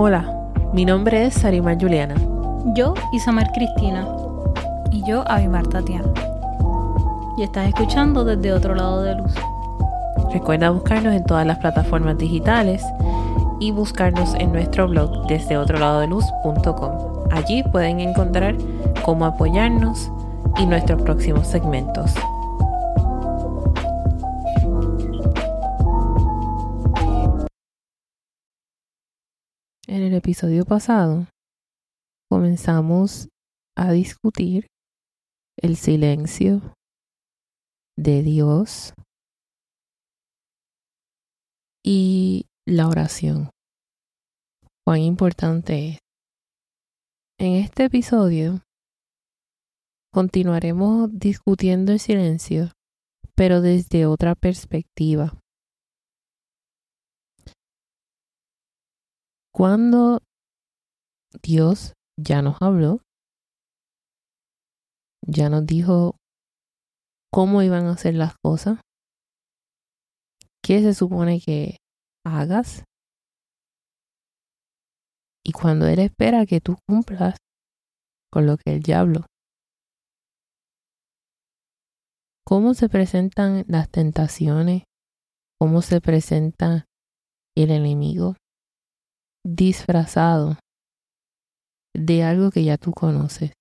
Hola, mi nombre es Sarimar Juliana. Yo, Isamar Cristina. Y yo, Avimar Tatiana. Y estás escuchando desde otro lado de luz. Recuerda buscarnos en todas las plataformas digitales y buscarnos en nuestro blog desde otro lado de luz.com. Allí pueden encontrar cómo apoyarnos y nuestros próximos segmentos. Episodio pasado comenzamos a discutir el silencio de Dios y la oración. Cuán importante es. En este episodio continuaremos discutiendo el silencio, pero desde otra perspectiva. Cuando Dios ya nos habló, ya nos dijo cómo iban a hacer las cosas, qué se supone que hagas. Y cuando Él espera que tú cumplas con lo que Él ya habló. ¿Cómo se presentan las tentaciones? ¿Cómo se presenta el enemigo? Disfrazado de algo que ya tú conoces.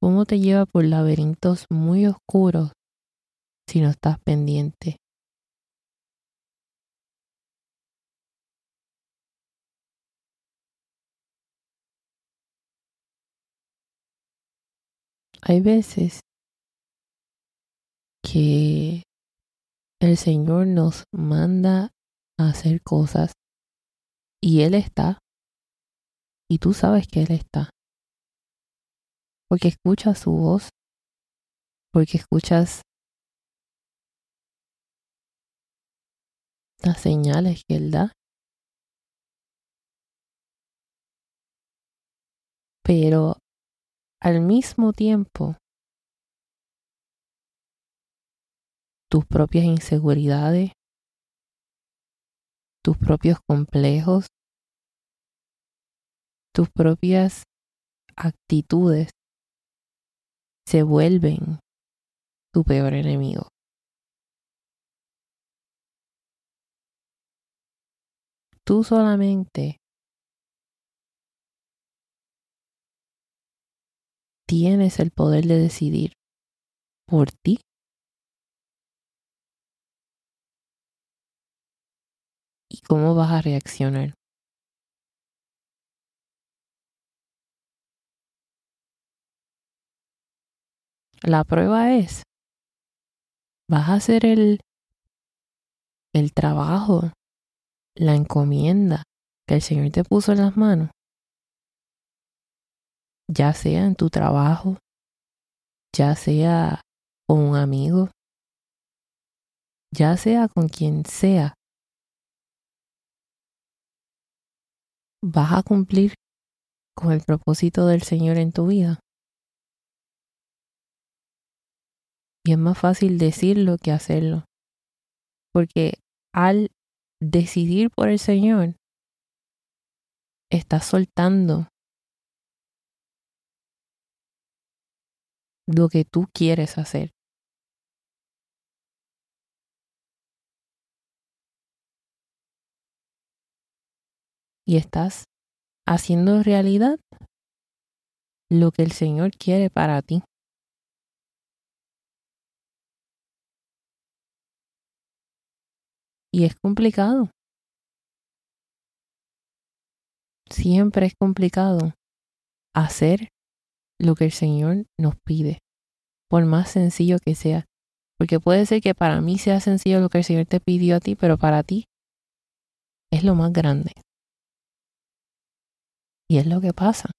cómo te lleva por laberintos muy oscuros si no estás pendiente. Hay veces que el Señor nos manda a hacer cosas y Él está y tú sabes que Él está porque escuchas su voz, porque escuchas las señales que Él da. Pero al mismo tiempo, tus propias inseguridades, tus propios complejos, tus propias actitudes se vuelven tu peor enemigo. Tú solamente tienes el poder de decidir por ti cómo vas a reaccionar. La prueba es, vas a hacer el, el trabajo, la encomienda que el Señor te puso en las manos, ya sea en tu trabajo, ya sea con un amigo, ya sea con quien sea, vas a cumplir con el propósito del Señor en tu vida. Y es más fácil decirlo que hacerlo. Porque al decidir por el Señor, estás soltando lo que tú quieres hacer. Y estás haciendo realidad lo que el Señor quiere para ti. Y es complicado. Siempre es complicado hacer lo que el Señor nos pide, por más sencillo que sea. Porque puede ser que para mí sea sencillo lo que el Señor te pidió a ti, pero para ti es lo más grande. Y es lo que pasa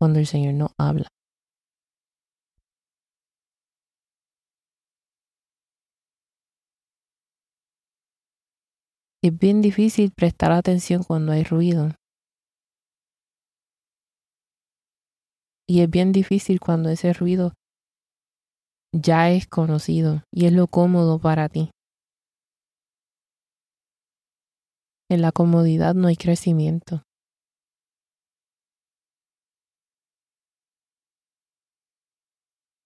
cuando el Señor no habla. Es bien difícil prestar atención cuando hay ruido. Y es bien difícil cuando ese ruido ya es conocido y es lo cómodo para ti. En la comodidad no hay crecimiento.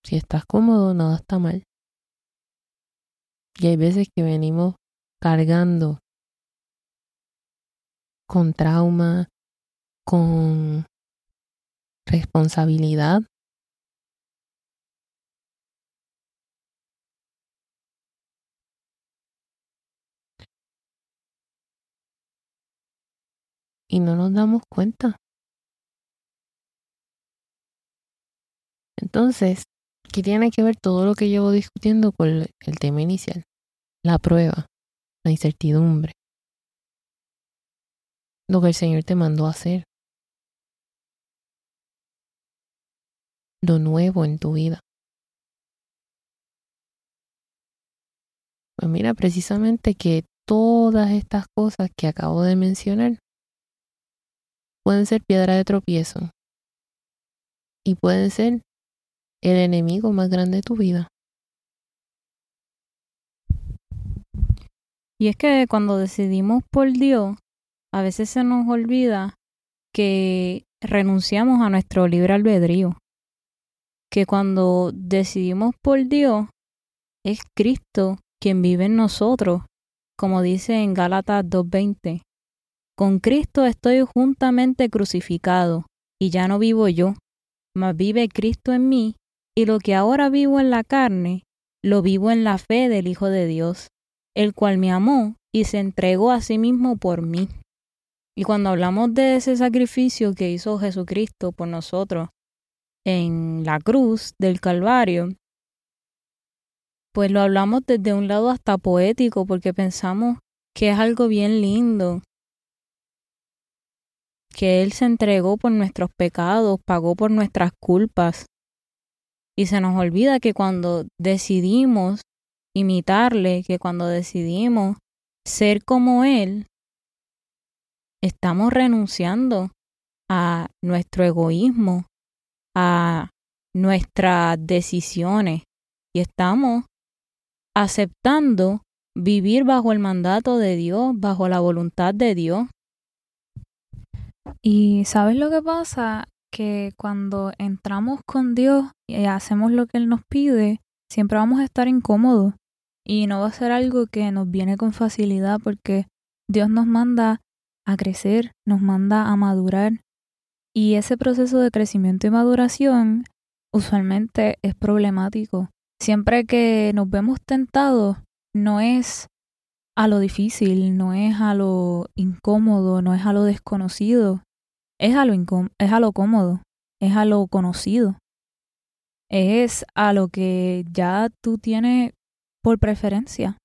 Si estás cómodo, nada está mal. Y hay veces que venimos cargando con trauma, con responsabilidad. Y no nos damos cuenta. Entonces, ¿qué tiene que ver todo lo que llevo discutiendo con el tema inicial? La prueba, la incertidumbre, lo que el Señor te mandó a hacer. Lo nuevo en tu vida. Pues mira, precisamente que todas estas cosas que acabo de mencionar pueden ser piedra de tropiezo y pueden ser el enemigo más grande de tu vida. Y es que cuando decidimos por Dios, a veces se nos olvida que renunciamos a nuestro libre albedrío, que cuando decidimos por Dios es Cristo quien vive en nosotros, como dice en Gálatas 2.20. Con Cristo estoy juntamente crucificado, y ya no vivo yo, mas vive Cristo en mí, y lo que ahora vivo en la carne, lo vivo en la fe del Hijo de Dios, el cual me amó y se entregó a sí mismo por mí. Y cuando hablamos de ese sacrificio que hizo Jesucristo por nosotros en la cruz del Calvario, pues lo hablamos desde un lado hasta poético porque pensamos que es algo bien lindo, que Él se entregó por nuestros pecados, pagó por nuestras culpas. Y se nos olvida que cuando decidimos imitarle, que cuando decidimos ser como Él, estamos renunciando a nuestro egoísmo, a nuestras decisiones y estamos aceptando vivir bajo el mandato de Dios, bajo la voluntad de Dios. Y sabes lo que pasa? Que cuando entramos con Dios y hacemos lo que Él nos pide, siempre vamos a estar incómodos y no va a ser algo que nos viene con facilidad porque Dios nos manda a crecer, nos manda a madurar. Y ese proceso de crecimiento y maduración usualmente es problemático. Siempre que nos vemos tentados, no es a lo difícil, no es a lo incómodo, no es a lo desconocido, es a lo, es a lo cómodo, es a lo conocido, es a lo que ya tú tienes por preferencia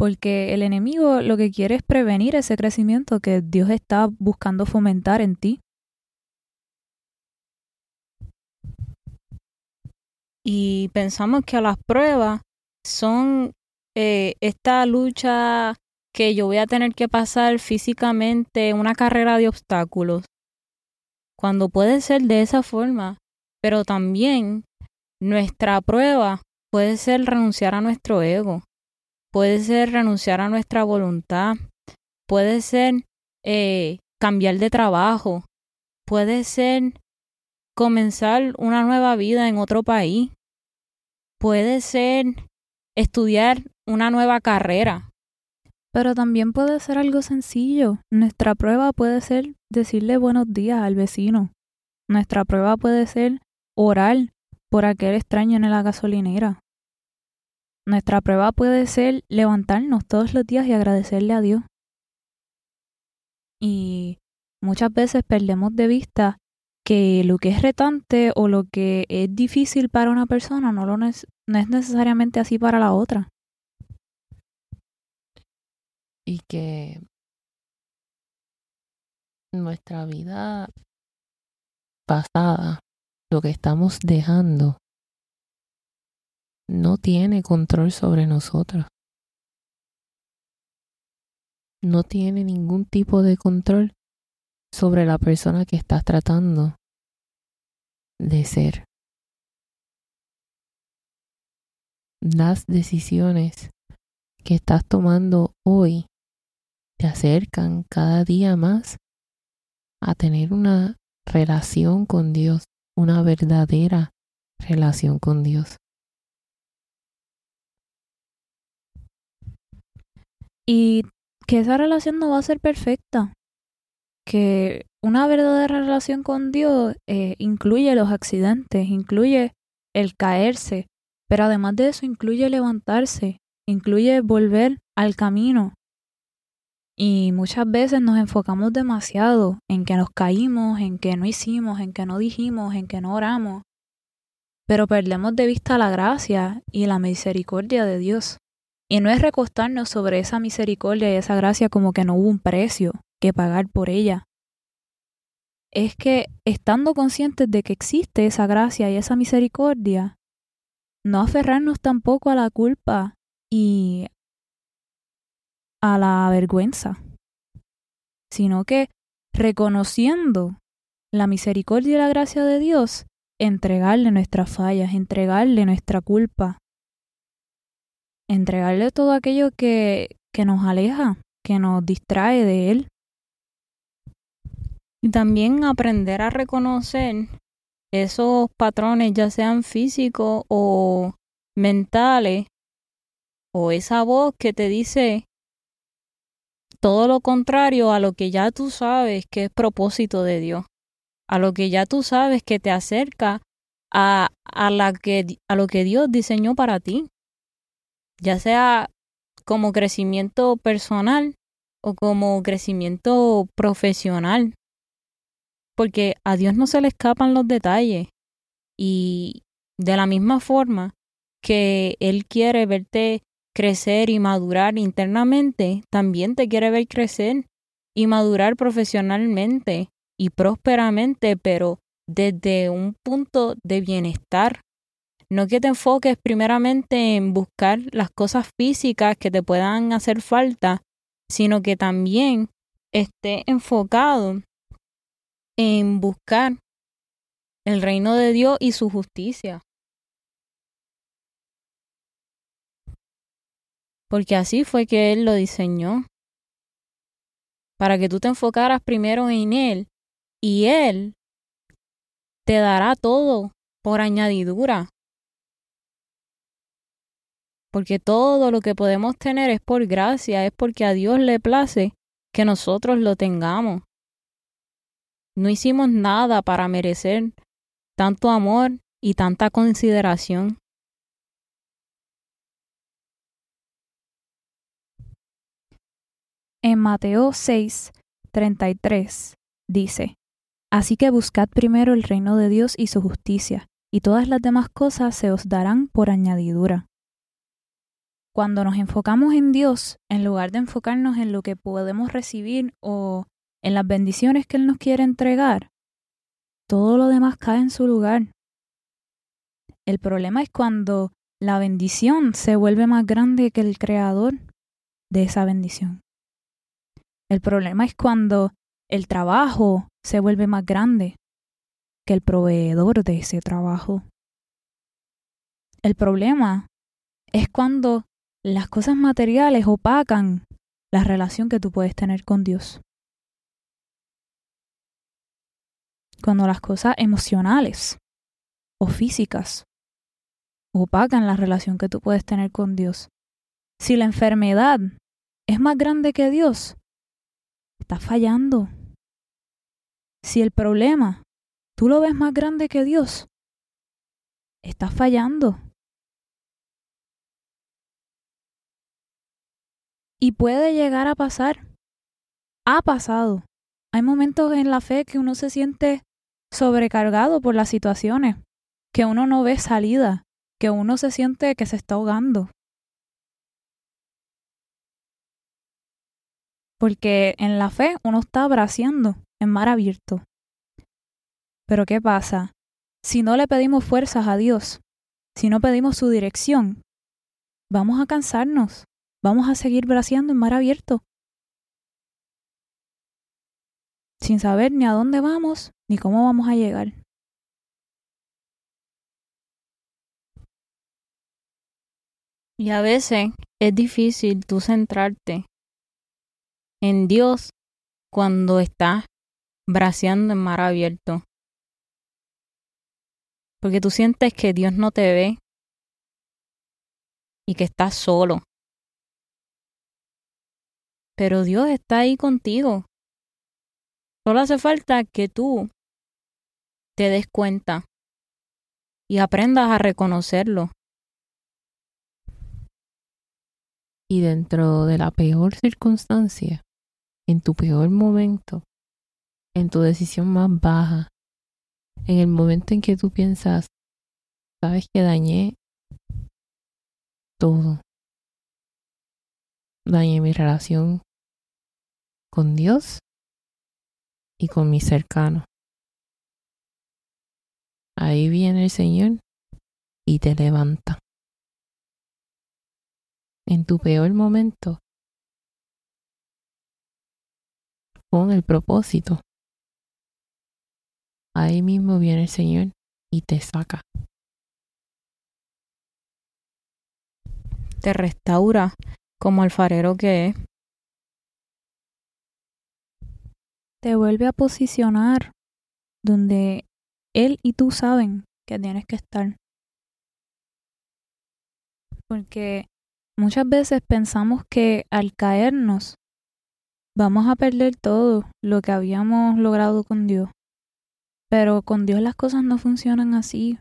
porque el enemigo lo que quiere es prevenir ese crecimiento que Dios está buscando fomentar en ti. Y pensamos que las pruebas son eh, esta lucha que yo voy a tener que pasar físicamente, una carrera de obstáculos, cuando puede ser de esa forma, pero también nuestra prueba puede ser renunciar a nuestro ego, puede ser renunciar a nuestra voluntad, puede ser eh, cambiar de trabajo, puede ser comenzar una nueva vida en otro país, puede ser estudiar una nueva carrera. Pero también puede ser algo sencillo. Nuestra prueba puede ser decirle buenos días al vecino. Nuestra prueba puede ser orar por aquel extraño en la gasolinera. Nuestra prueba puede ser levantarnos todos los días y agradecerle a Dios. Y muchas veces perdemos de vista que lo que es retante o lo que es difícil para una persona no, lo no es necesariamente así para la otra. Y que nuestra vida pasada, lo que estamos dejando no tiene control sobre nosotros. No tiene ningún tipo de control sobre la persona que estás tratando de ser. Las decisiones que estás tomando hoy te acercan cada día más a tener una relación con Dios, una verdadera relación con Dios. Y que esa relación no va a ser perfecta. Que una verdadera relación con Dios eh, incluye los accidentes, incluye el caerse, pero además de eso incluye levantarse, incluye volver al camino. Y muchas veces nos enfocamos demasiado en que nos caímos, en que no hicimos, en que no dijimos, en que no oramos, pero perdemos de vista la gracia y la misericordia de Dios. Y no es recostarnos sobre esa misericordia y esa gracia como que no hubo un precio que pagar por ella. Es que estando conscientes de que existe esa gracia y esa misericordia, no aferrarnos tampoco a la culpa y a la vergüenza, sino que reconociendo la misericordia y la gracia de Dios, entregarle nuestras fallas, entregarle nuestra culpa, entregarle todo aquello que, que nos aleja, que nos distrae de Él. Y también aprender a reconocer esos patrones, ya sean físicos o mentales, o esa voz que te dice todo lo contrario a lo que ya tú sabes que es propósito de Dios a lo que ya tú sabes que te acerca a, a, la que, a lo que Dios diseñó para ti, ya sea como crecimiento personal o como crecimiento profesional, porque a Dios no se le escapan los detalles. Y de la misma forma que Él quiere verte crecer y madurar internamente, también te quiere ver crecer y madurar profesionalmente y prósperamente, pero desde un punto de bienestar. No que te enfoques primeramente en buscar las cosas físicas que te puedan hacer falta, sino que también esté enfocado en buscar el reino de Dios y su justicia. Porque así fue que Él lo diseñó. Para que tú te enfocaras primero en Él y Él te dará todo por añadidura. Porque todo lo que podemos tener es por gracia, es porque a Dios le place que nosotros lo tengamos. No hicimos nada para merecer tanto amor y tanta consideración. En Mateo 6, 33 dice, Así que buscad primero el reino de Dios y su justicia, y todas las demás cosas se os darán por añadidura. Cuando nos enfocamos en Dios, en lugar de enfocarnos en lo que podemos recibir o en las bendiciones que Él nos quiere entregar, todo lo demás cae en su lugar. El problema es cuando la bendición se vuelve más grande que el creador de esa bendición. El problema es cuando el trabajo se vuelve más grande que el proveedor de ese trabajo. El problema es cuando las cosas materiales opacan la relación que tú puedes tener con Dios. Cuando las cosas emocionales o físicas opacan la relación que tú puedes tener con Dios. Si la enfermedad es más grande que Dios, estás fallando. Si el problema tú lo ves más grande que Dios, estás fallando. Y puede llegar a pasar. Ha pasado. Hay momentos en la fe que uno se siente sobrecargado por las situaciones, que uno no ve salida, que uno se siente que se está ahogando. Porque en la fe uno está braceando en mar abierto. Pero ¿qué pasa? Si no le pedimos fuerzas a Dios, si no pedimos su dirección, vamos a cansarnos, vamos a seguir braceando en mar abierto, sin saber ni a dónde vamos ni cómo vamos a llegar. Y a veces es difícil tú centrarte en Dios cuando estás braceando en mar abierto. Porque tú sientes que Dios no te ve y que estás solo. Pero Dios está ahí contigo. Solo hace falta que tú te des cuenta y aprendas a reconocerlo. Y dentro de la peor circunstancia, en tu peor momento, en tu decisión más baja, en el momento en que tú piensas, sabes que dañé todo. Dañé mi relación con Dios y con mis cercanos. Ahí viene el Señor y te levanta. En tu peor momento, con el propósito. Ahí mismo viene el Señor y te saca. Te restaura como alfarero que es. Te vuelve a posicionar donde Él y tú saben que tienes que estar. Porque muchas veces pensamos que al caernos vamos a perder todo lo que habíamos logrado con Dios. Pero con Dios las cosas no funcionan así.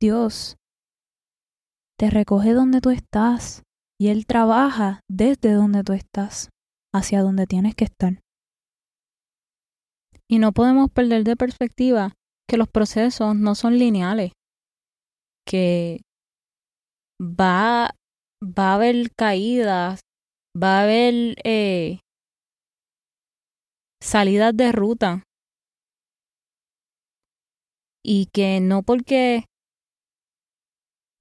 Dios te recoge donde tú estás y Él trabaja desde donde tú estás hacia donde tienes que estar. Y no podemos perder de perspectiva que los procesos no son lineales, que va, va a haber caídas, va a haber eh, salidas de ruta. Y que no porque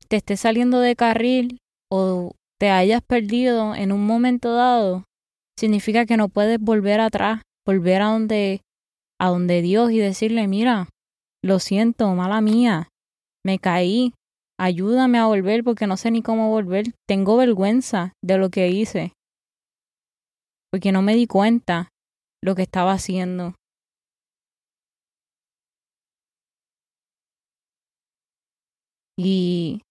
te estés saliendo de carril o te hayas perdido en un momento dado, significa que no puedes volver atrás, volver a donde, a donde Dios y decirle, mira, lo siento, mala mía, me caí, ayúdame a volver porque no sé ni cómo volver, tengo vergüenza de lo que hice porque no me di cuenta lo que estaba haciendo. Y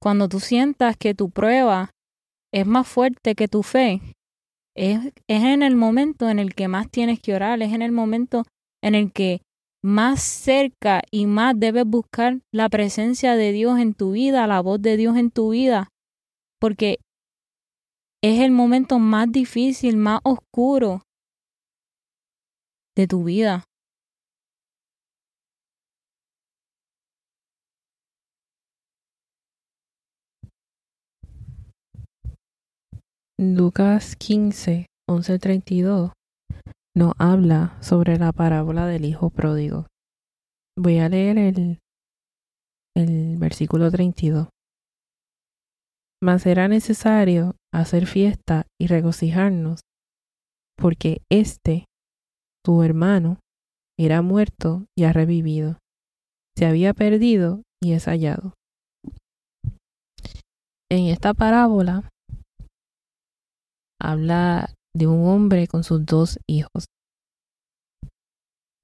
cuando tú sientas que tu prueba es más fuerte que tu fe, es, es en el momento en el que más tienes que orar, es en el momento en el que más cerca y más debes buscar la presencia de Dios en tu vida, la voz de Dios en tu vida, porque es el momento más difícil, más oscuro de tu vida. Lucas 15, 11, 32 nos habla sobre la parábola del hijo pródigo. Voy a leer el, el versículo 32. Mas será necesario hacer fiesta y regocijarnos, porque este, tu hermano, era muerto y ha revivido, se había perdido y es hallado. En esta parábola habla de un hombre con sus dos hijos.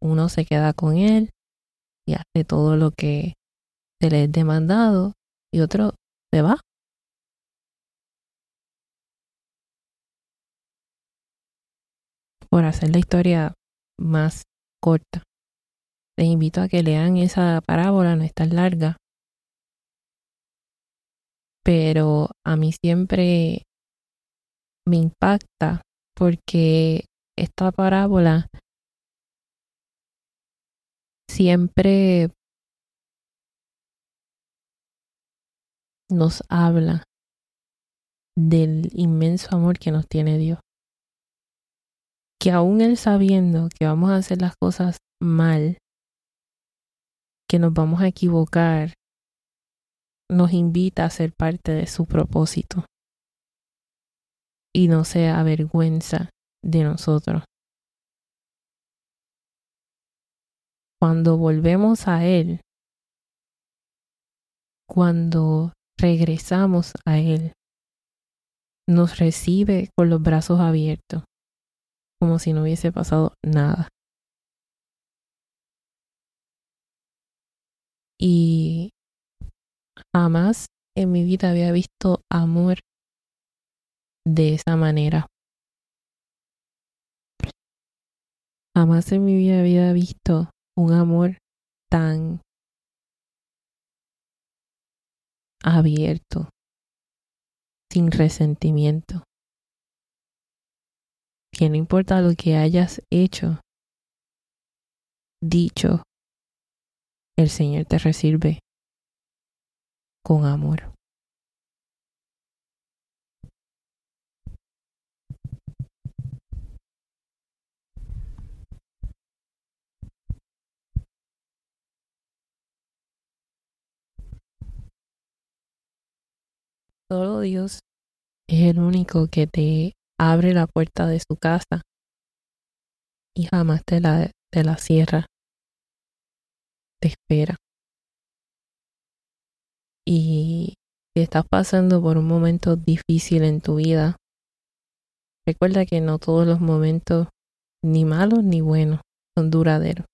Uno se queda con él y hace todo lo que se le es demandado y otro se va por hacer la historia más corta. Les invito a que lean esa parábola, no es tan larga. Pero a mí siempre me impacta porque esta parábola siempre nos habla del inmenso amor que nos tiene Dios. Que aún él sabiendo que vamos a hacer las cosas mal, que nos vamos a equivocar, nos invita a ser parte de su propósito y no se avergüenza de nosotros. Cuando volvemos a Él, – cuando regresamos a Él, nos recibe con los brazos abiertos, como si no hubiese pasado nada. Y jamás en mi vida había visto amor de esa manera. Jamás en mi vida había visto un amor tan abierto, sin resentimiento. Que no importa lo que hayas hecho, dicho, el Señor te recibe con amor. Solo Dios es el único que te abre la puerta de su casa y jamás te la, la cierra. Te espera. Y si estás pasando por un momento difícil en tu vida, recuerda que no todos los momentos, ni malos ni buenos, son duraderos.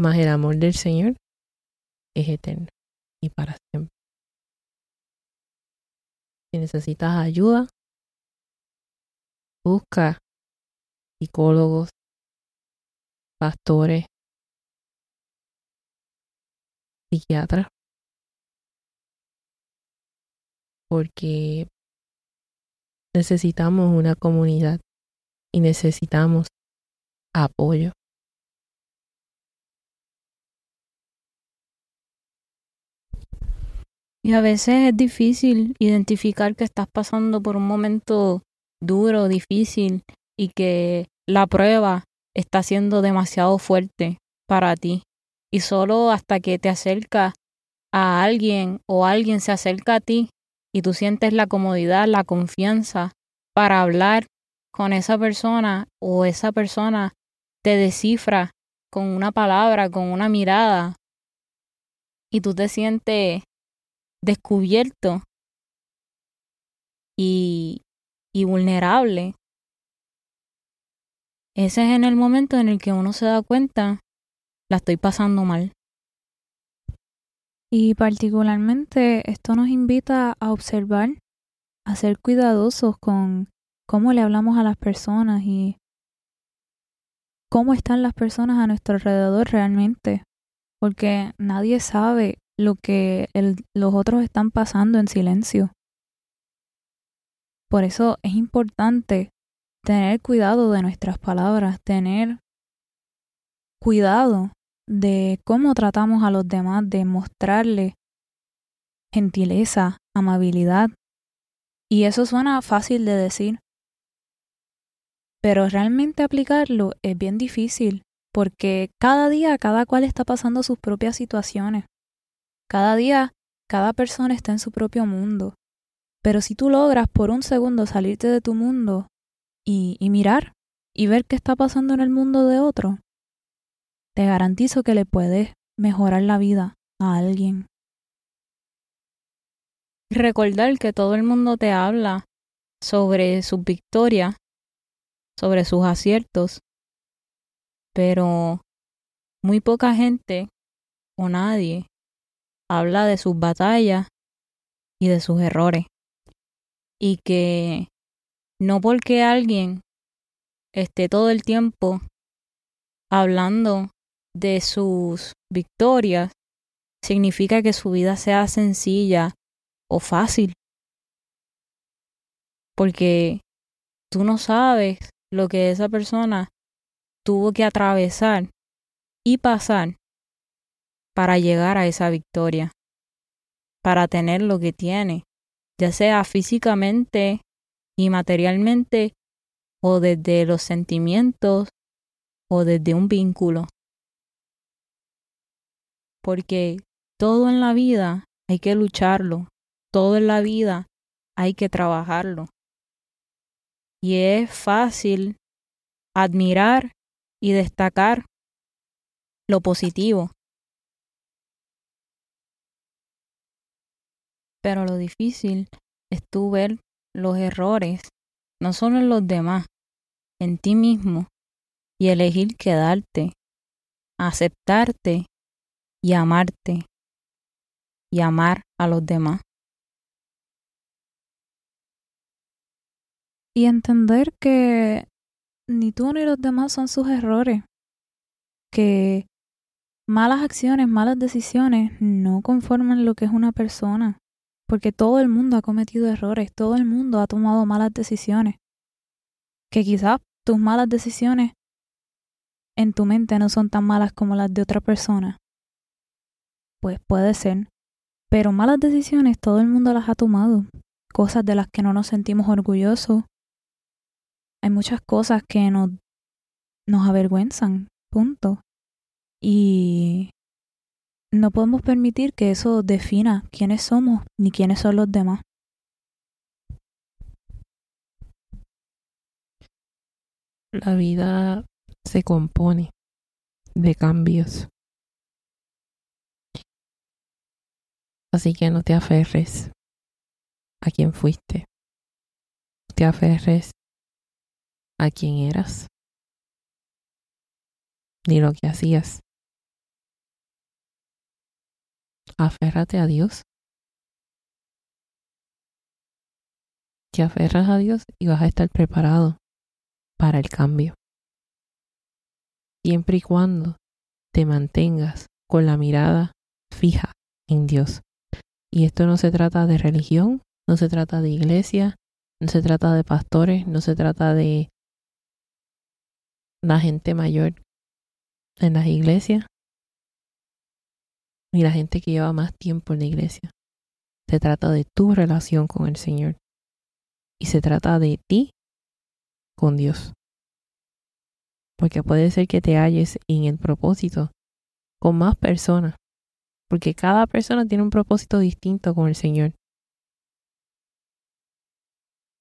Mas el amor del Señor es eterno y para siempre. Si necesitas ayuda, busca psicólogos, pastores, psiquiatras, porque necesitamos una comunidad y necesitamos apoyo. Y a veces es difícil identificar que estás pasando por un momento duro, difícil y que la prueba está siendo demasiado fuerte para ti. Y solo hasta que te acercas a alguien o alguien se acerca a ti y tú sientes la comodidad, la confianza para hablar con esa persona o esa persona te descifra con una palabra, con una mirada y tú te sientes descubierto y, y vulnerable. Ese es en el momento en el que uno se da cuenta, la estoy pasando mal. Y particularmente esto nos invita a observar, a ser cuidadosos con cómo le hablamos a las personas y cómo están las personas a nuestro alrededor realmente, porque nadie sabe lo que los otros están pasando en silencio. Por eso es importante tener cuidado de nuestras palabras, tener cuidado de cómo tratamos a los demás, de mostrarle gentileza, amabilidad. Y eso suena fácil de decir, pero realmente aplicarlo es bien difícil, porque cada día cada cual está pasando sus propias situaciones. Cada día, cada persona está en su propio mundo. Pero si tú logras por un segundo salirte de tu mundo y, mirar y ver qué está pasando en el mundo de otro, te garantizo que le puedes mejorar la vida a alguien. Recordar que todo el mundo te habla sobre sus victorias, sobre sus aciertos, pero muy poca gente o nadie habla de sus batallas y de sus errores. Y que no porque alguien esté todo el tiempo hablando de sus victorias, significa que su vida sea sencilla o fácil. Porque tú no sabes lo que esa persona tuvo que atravesar y pasar para llegar a esa victoria, para tener lo que tiene, ya sea físicamente y materialmente o desde los sentimientos o desde un vínculo. Porque todo en la vida hay que lucharlo, todo en la vida hay que trabajarlo. Y es fácil admirar y destacar lo positivo, Pero lo difícil es tú ver los errores, no solo en los demás, en ti mismo, y elegir quedarte, aceptarte y amarte y amar a los demás. Y entender que ni tú ni los demás son sus errores, que malas acciones, malas decisiones no conforman lo que es una persona, porque todo el mundo ha cometido errores, todo el mundo ha tomado malas decisiones, que quizás tus malas decisiones en tu mente no son tan malas como las de otra persona. Pues puede ser, pero malas decisiones todo el mundo las ha tomado, cosas de las que no nos sentimos orgullosos. Hay muchas cosas que nos, nos avergüenzan, punto. Y no podemos permitir que eso defina quiénes somos ni quiénes son los demás. La vida se compone de cambios. Así que no te aferres a quien fuiste. Te aferres a quien eras. Ni lo que hacías. Aférrate a Dios. Te aferras a Dios y vas a estar preparado para el cambio. Siempre y cuando te mantengas con la mirada fija en Dios. Y esto no se trata de religión, no se trata de iglesia, no se trata de pastores, no se trata de la gente mayor en las iglesias, ni la gente que lleva más tiempo en la iglesia. Se trata de tu relación con el Señor. Y se trata de ti con Dios. Porque puede ser que te halles en el propósito con más personas. Porque cada persona tiene un propósito distinto con el Señor.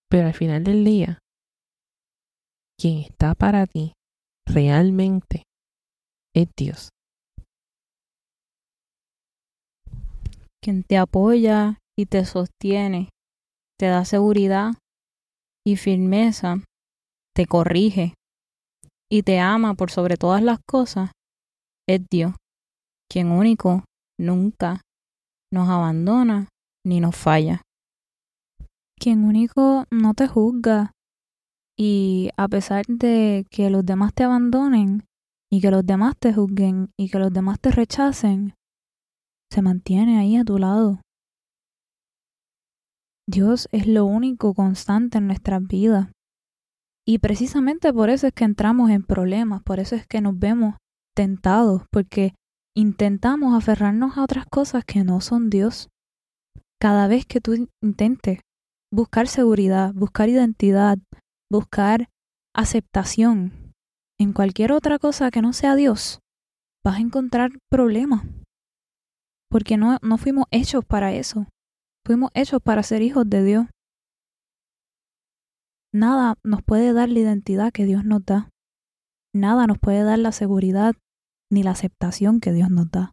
Pero al final del día, quien está para ti realmente es Dios. Quien te apoya y te sostiene, te da seguridad y firmeza, te corrige y te ama por sobre todas las cosas, es Dios, quien único nunca nos abandona ni nos falla. Quien único no te juzga y a pesar de que los demás te abandonen y que los demás te juzguen y que los demás te rechacen, se mantiene ahí a tu lado. Dios es lo único constante en nuestras vidas. Y precisamente por eso es que entramos en problemas, por eso es que nos vemos tentados, porque intentamos aferrarnos a otras cosas que no son Dios. Cada vez que tú intentes buscar seguridad, buscar identidad, buscar aceptación en cualquier otra cosa que no sea Dios, vas a encontrar problemas. Porque no, no fuimos hechos para eso. Fuimos hechos para ser hijos de Dios. Nada nos puede dar la identidad que Dios nos da. Nada nos puede dar la seguridad ni la aceptación que Dios nos da.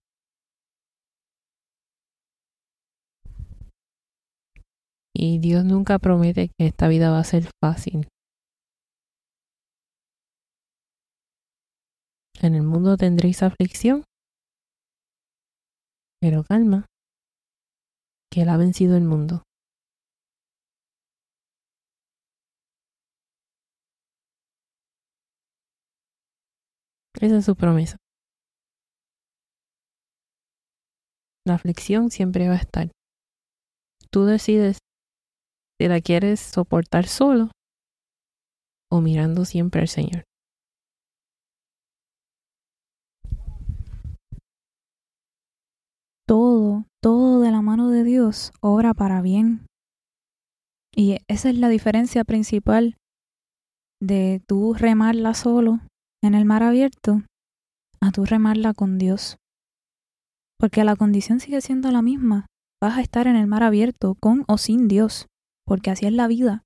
Y Dios nunca promete que esta vida va a ser fácil. En el mundo tendréis aflicción, pero calma, que Él ha vencido el mundo. Esa es su promesa. La aflicción siempre va a estar. Tú decides si la quieres soportar solo o mirando siempre al Señor. Todo, todo de la mano de Dios obra para bien. Y esa es la diferencia principal de tú remarla solo en el mar abierto a tú remarla con Dios. Porque la condición sigue siendo la misma. Vas a estar en el mar abierto con o sin Dios porque así es la vida.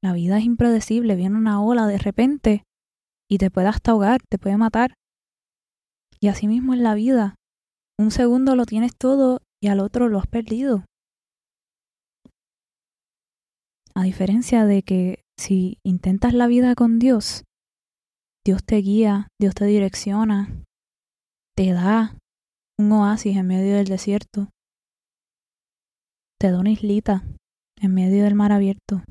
La vida es impredecible, viene una ola de repente y te puede hasta ahogar, te puede matar. Y así mismo es la vida. Un segundo lo tienes todo y al otro lo has perdido. A diferencia de que si intentas la vida con Dios, Dios te guía, Dios te direcciona, te da un oasis en medio del desierto, te da una islita en medio del mar abierto.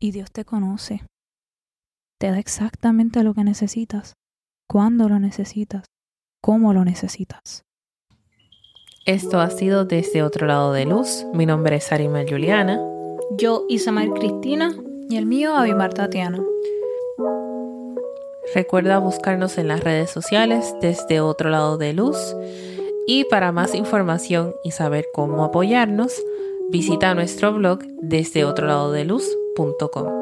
Y Dios te conoce, te da exactamente lo que necesitas, cuándo lo necesitas, cómo lo necesitas. Esto ha sido Desde Otro Lado de Luz. Mi nombre es Arima Juliana. Yo, Isamar Cristina. Y el mío, Abimar Tatiana. Recuerda buscarnos en las redes sociales desde Otro Lado de Luz. Y para más información y saber cómo apoyarnos, visita nuestro blog desde otro lado de luz.com.